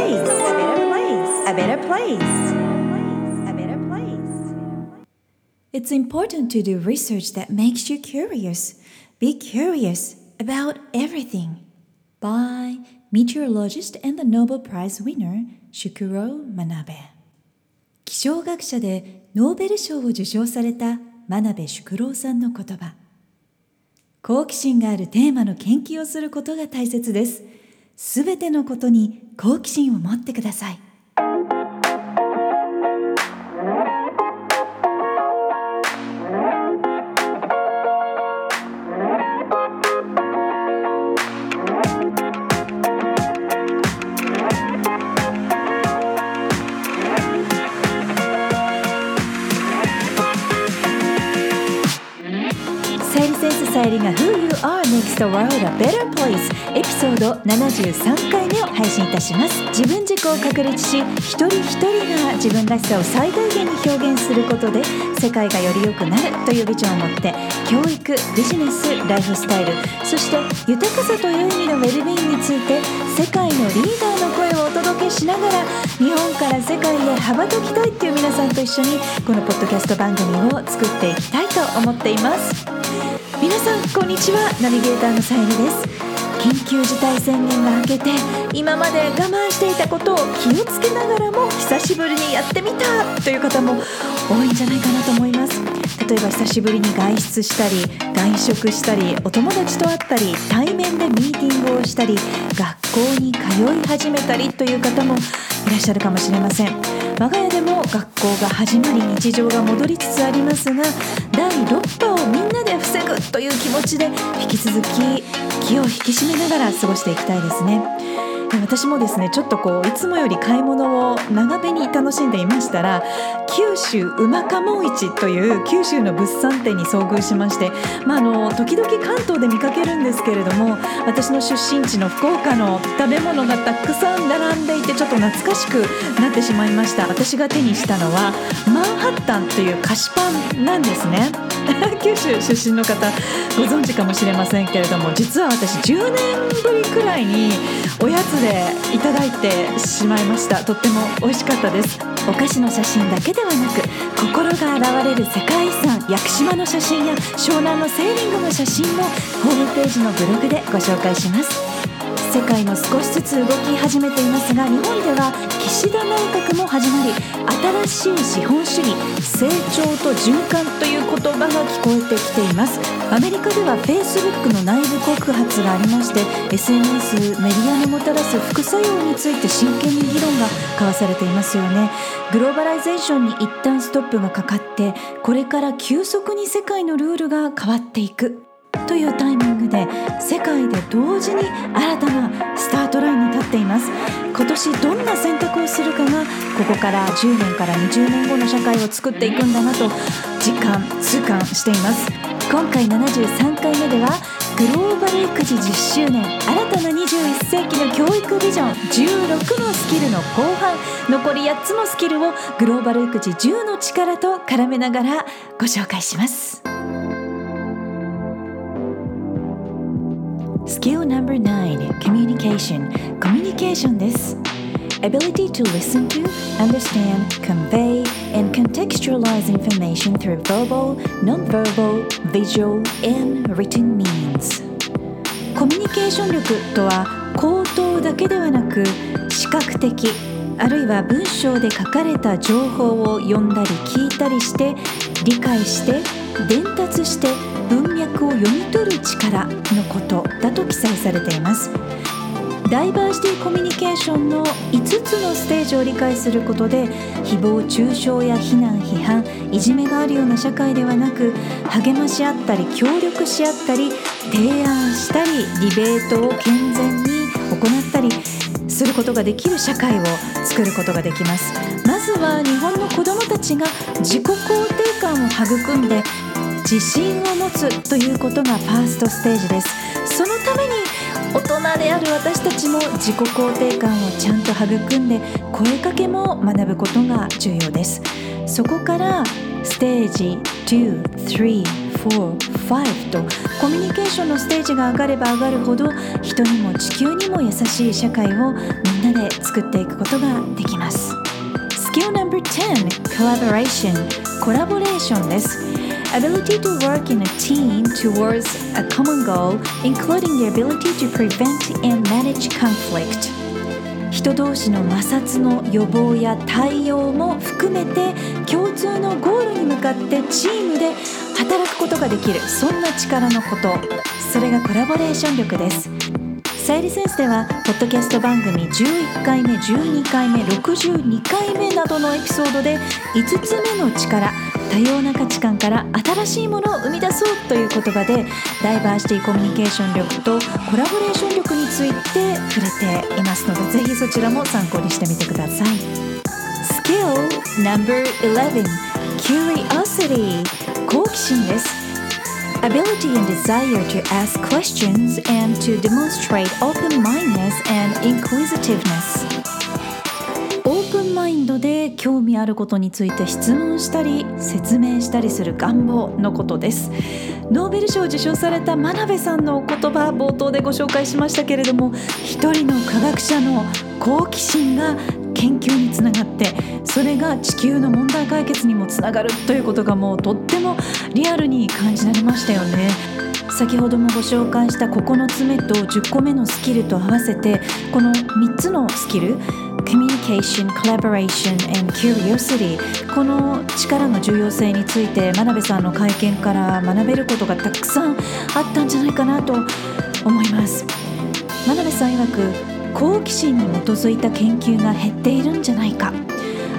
place. A better place. A better place. A better place. It's important to do research that makes you curious. Be curious about everything. By meteorologist and the Nobel Prize winner Shukuro Manabe. 気象学者でノーベル賞を受賞された真鍋淑郎さんの言葉好奇心があるテーマの研究をすることが大切ですすべてのことに好奇心を持ってください。Are Makes the World a Better Place エピソード73回目を配信いたします。自分軸を確立し一人一人が自分らしさを最大限に表現することで世界がより良くなるというビジョンを持って教育ビジネスライフスタイルそして豊かさという意味のウェルビーンについて世界のリーダーの声をお届けしながら日本から世界へ羽ばたきたいっていう皆さんと一緒にこのポッドキャスト番組を作っていきたいと思っています。皆さんこんにちは。ナビゲーターのさゆりです。緊急事態宣言が明けて今まで我慢していたことを気をつけながらも久しぶりにやってみたという方も多いんじゃないかなと思います。例えば久しぶりに外出したり外食したりお友達と会ったり対面でミーティングをしたり学校に通い始めたりという方もいらっしゃるかもしれません。我が家でも学校が始まり日常が戻りつつありますが第6波をみんなで防ぐという気持ちで引き続き気を引き締めながら過ごしていきたいですね。私もですねちょっとこういつもより買い物を長めに楽しんでいましたら九州うまかも市という九州の物産展に遭遇しまして、まあ、あの時々関東で見かけるんですけれども私の出身地の福岡の食べ物がたくさん並んでいてちょっと懐かしくなってしまいました。私が手にしたのはマンハッタンという菓子パンなんですね。九州出身の方ご存知かもしれませんけれども実は私10年ぶりくらいにおやつでいただいてしまいました。とっても美味しかったです。お菓子の写真だけではなく心が現れる世界遺産屋久島の写真や湘南のセーリングの写真もホームページのブログでご紹介します。世界も少しずつ動き始めていますが日本では岸田内閣も始まり新しい資本主義成長と循環という言葉が聞こえてきています。アメリカでは Facebook の内部告発がありまして SNS メディアのもたらす副作用について真剣に議論が交わされていますよね。グローバライゼーションに一旦ストップがかかってこれから急速に世界のルールが変わっていく。というタイミングで世界で同時に新たなスタートラインに立っています。今年どんな選択をするかがここから10年から20年後の社会を作っていくんだなと実感。痛感。しています今回73回目ではグローバル育児10周年新たな21世紀の教育ビジョン16のスキルの後半残り8つのスキルをグローバル育児10の力と絡めながらご紹介します。Skill number 9 Communication Communication です Ability to listen to, understand, convey, and contextualize information through verbal, non-verbal, visual, and written means コミュニケーション力とは口頭だけではなく視覚的あるいは文章で書かれた情報を読んだり聞いたりして理解して伝達して文脈を読み取る力のことだと記載されています。ダイバーシティコミュニケーションの5つのステージを理解することで誹謗中傷や非難批判いじめがあるような社会ではなく励まし合ったり協力し合ったり提案したりディベートを健全に行ったりすることができる社会を作ることができます。まずは日本の子どもたちが自己肯定感を育んで自信を持つということがファーストステージです。そのために大人である私たちも自己肯定感をちゃんと育んで声かけも学ぶことが重要です。そこからステージ2345とコミュニケーションのステージが上がれば上がるほど人にも地球にも優しい社会をみんなで作っていくことができます。Skill No.10 Collaboration コラボレーションです。Ability to work in a team towards a common goal including the ability to prevent and manage conflict 人同士の摩擦の予防や対応も含めて共通のゴールに向かってチームで働くことができるそんな力のことそれがコラボレーション力ですさゆりセンスではポッドキャスト番組11回目12回目62回目などのエピソードで5つ目の力多様な価値観から新しいものを生み出そうという言葉でダイバーシティコミュニケーション力とコラボレーション力について触れていますのでぜひそちらも参考にしてみてください。Skill No.11 Curiosity 好奇心です。Ability and desire to ask questions and to demonstrate open-mindedness and inquisitiveness. オープンマインドで興味あることについて質問したり説明したりする願望のことです。ノーベル賞を受賞された真鍋さんのお言葉冒頭でご紹介しましたけれども一人の科学者の好奇心が研究につながってそれが地球の問題解決にもつながるということがもうとってもリアルに感じられましたよね。先ほどもご紹介した9つ目と10個目のスキルと合わせてこの3つのスキル Communication, Collaboration and Curiosity この力の重要性について真鍋さんの会見から学べることがたくさんあったんじゃないかなと思います。真鍋さん曰く好奇心に基づいた研究が減っているんじゃないか。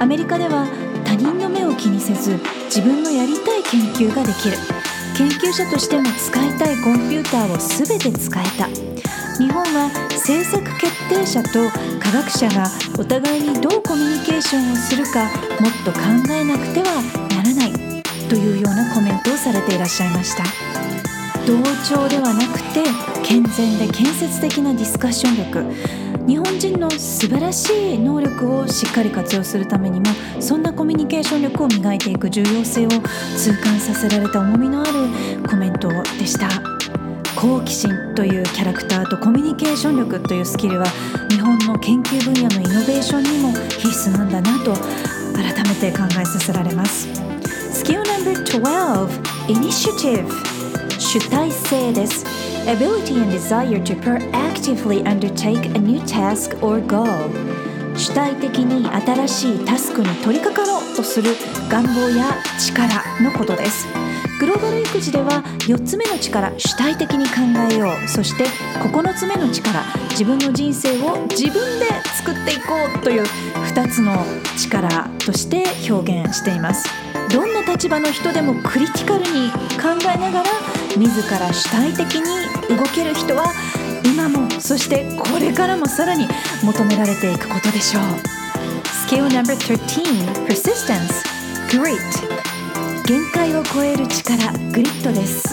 アメリカでは他人の目を気にせず自分のやりたい研究ができる。研究者としても使いたいコンピューターを全て使えた。日本は政策決定者と科学者がお互いにどうコミュニケーションをするかもっと考えなくてはならない。というようなコメントをされていらっしゃいました。同調ではなくて健全で建設的なディスカッション力。日本人の素晴らしい能力をしっかり活用するためにもそんなコミュニケーション力を磨いていく重要性を痛感させられた重みのあるコメントでした。好奇心というキャラクターとコミュニケーション力というスキルは日本の研究分野のイノベーションにも必須なんだなと改めて考えさせられます。Skill No.12 Initiative 主体性です。Ability and desire to proactively undertake a new task or goal. 主体的に新しいタスクに取り掛かろうとする願望や力のことです。グローバル育児では4つ目の力主体的に考えよう。そして9つ目の力自分の人生を自分で作っていこうという2つの力として表現しています。どんな立場の人でもクリティカルに考えながら自ら主体的に動ける人は今もそしてこれからもさらに求められていくことでしょう Skill No.13 Persistence Grit 限界を超える力グリッドです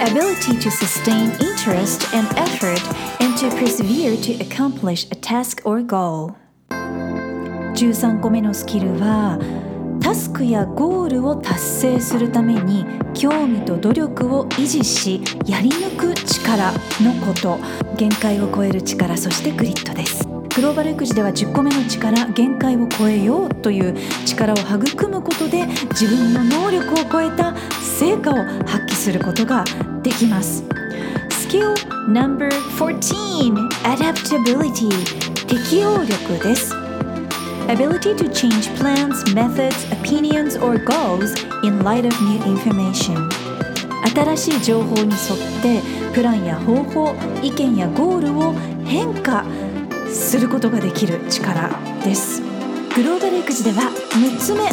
Ability to sustain interest and effort and to persevere to accomplish a task or goal 13個目のスキルはタスクやゴールを達成するために興味と努力を維持しやり抜く力のこと限界を超える力そしてグリッドです。グローバル育児では10個目の力限界を超えようという力を育むことで自分の能力を超えた成果を発揮することができます。Skill No.14 Adaptability 適応力です。Ability to change plans, methods, opinions, or goals in light of new information. 新しい情報に沿ってプランや方法意見やゴールを変化することができる力です。グローバル育児では6つ目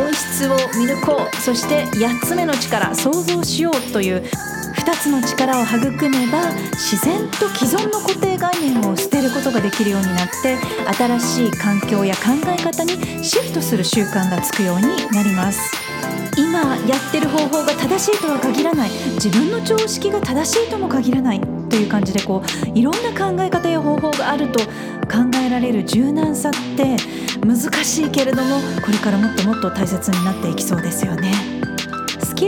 本質を見抜こう。そして8つ目の力想像しようという2つの力を育めば自然と既存の固定概念を捨てることができるようになって新しい環境や考え方にシフトする習慣がつくようになります。今やってる方法が正しいとは限らない。自分の常識が正しいとも限らない。という感じでこういろんな考え方や方法があると考えられる柔軟さって難しいけれどもこれからもっともっと大切になっていきそうですよね。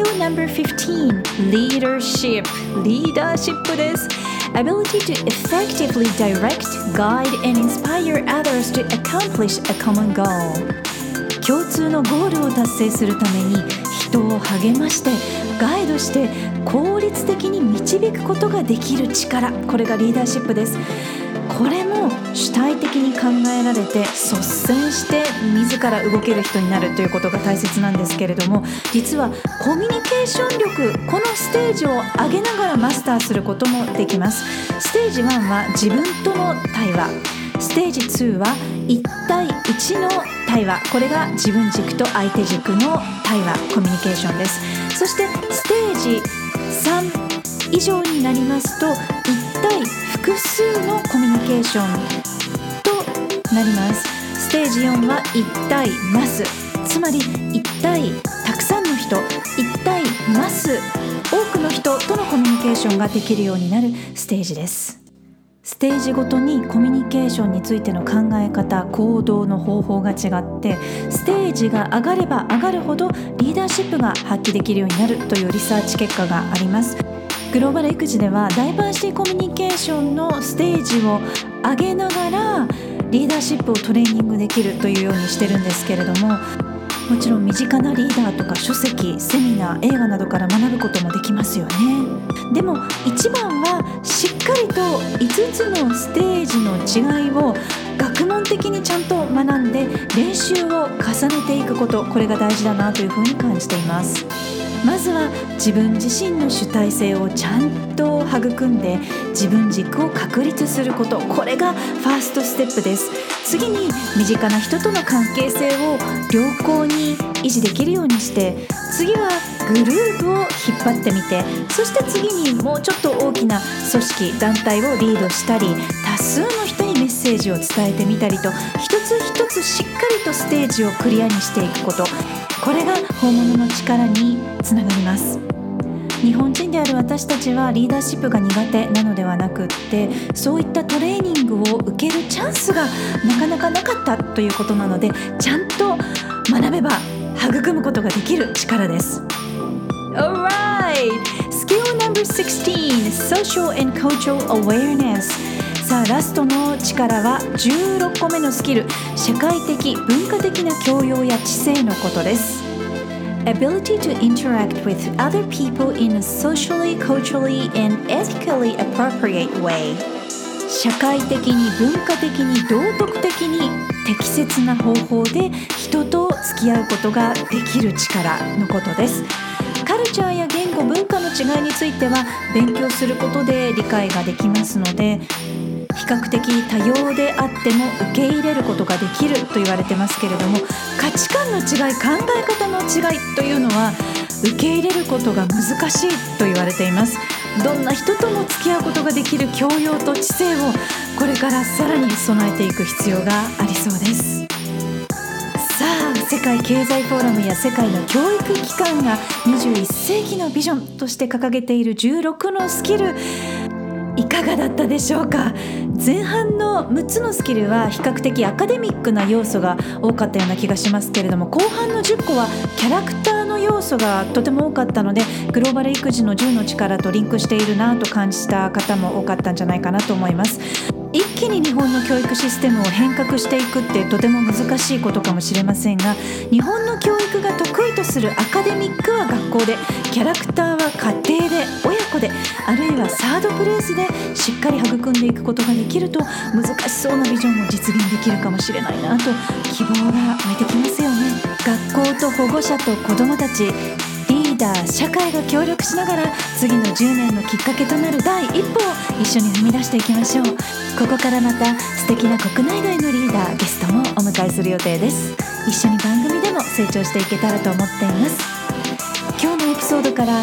Skill No.15 Leadership リーダーシップです Ability to effectively direct, guide and inspire others to accomplish a common goal 共通のゴールを達成するために人を励ましてガイドして効率的に導くことができる力これがリーダーシップですこれも主体的に考えられて率先して自ら動ける人になるということが大切なんですけれども実はコミュニケーション力このステージを上げながらマスターすることもできます。ステージ1は自分との対話。ステージ2は1対1の対話。これが自分軸と相手軸の対話コミュニケーションです。そしてステージ3以上になりますと1対複数のコミュニケーションとなります。ステージ4は1対マスつまり1対たくさんの人1対マス多くの人とのコミュニケーションができるようになるステージです。ステージごとにコミュニケーションについての考え方行動の方法が違ってステージが上がれば上がるほどリーダーシップが発揮できるようになるというリサーチ結果があります。グローバル育児ではダイバーシティコミュニケーションのステージを上げながらリーダーシップをトレーニングできるというようにしてるんですけれどももちろん身近なリーダーとか書籍セミナー映画などから学ぶこともできますよね。でも一番はしっかりと5つのステージの違いを学問的にちゃんと学んで練習を重ねていくことこれが大事だなというふうに感じています。まずは自分自身の主体性をちゃんと育んで自分軸を確立すること。これがファーストステップです。次に身近な人との関係性を良好に維持できるようにして次はグループを引っ張ってみてそして次にもうちょっと大きな組織団体をリードしたり多数の人にメッセージを伝えてみたりと一つ一つしっかりとステージをクリアにしていくこと。これが本物の力につながります。日本人である私たちはリーダーシップが苦手なのではなくってそういったトレーニングを受けるチャンスがなかなかなかったということなのでちゃんと学べば育むことができる力です。Alright! Skill number 16 Social and Cultural Awareness. さあラストの力は16個目のスキル社会的文化的な教養や知性のことです。Ability to interact with other people in a socially, culturally, and ethically appropriate way 社会的に文化的に道徳的に適切な方法で人と付き合うことができる力のことですカルチャーや言語文化の違いについては勉強することで理解ができますので比較的多様であっても受け入れることができると言われてますけれども価値観の違い考え方の違いというのは受け入れることが難しいと言われています。どんな人とも付き合うことができる教養と知性をこれからさらに備えていく必要がありそうです。さあ世界経済フォーラムや世界の教育機関が21世紀のビジョンとして掲げている16のスキル。いかがだったでしょうか？前半の6つのスキルは比較的アカデミックな要素が多かったような気がしますけれども後半の10個はキャラクターの要素がとても多かったのでグローバル育児の10の力とリンクしているなと感じた方も多かったんじゃないかなと思います。一気に日本の教育システムを変革していくってとても難しいことかもしれませんが日本の教育が得意とするアカデミックは学校でキャラクターは家庭で親であるいはサードプレイスでしっかり育んでいくことができると難しそうなビジョンも実現できるかもしれないなと希望が湧いてきますよね。学校と保護者と子どもたちリーダー社会が協力しながら次の10年のきっかけとなる第一歩を一緒に踏み出していきましょう。ここからまた素敵な国内外のリーダーゲストもお迎えする予定です。一緒に番組でも成長していけたらと思っています。今日のエピソードから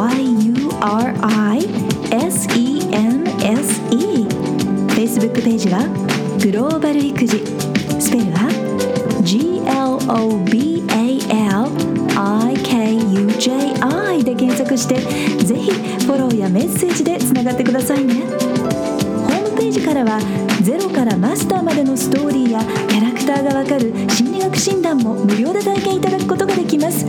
YURISENSE Facebook ページはグローバル育児。スペルは GLOBALIKUJI で検索してぜひフォローやメッセージでつながってくださいね。ホームページからはゼロからマスターまでのストーリーやキャラクターがわかる心理学診断も無料で体験いただくことができます。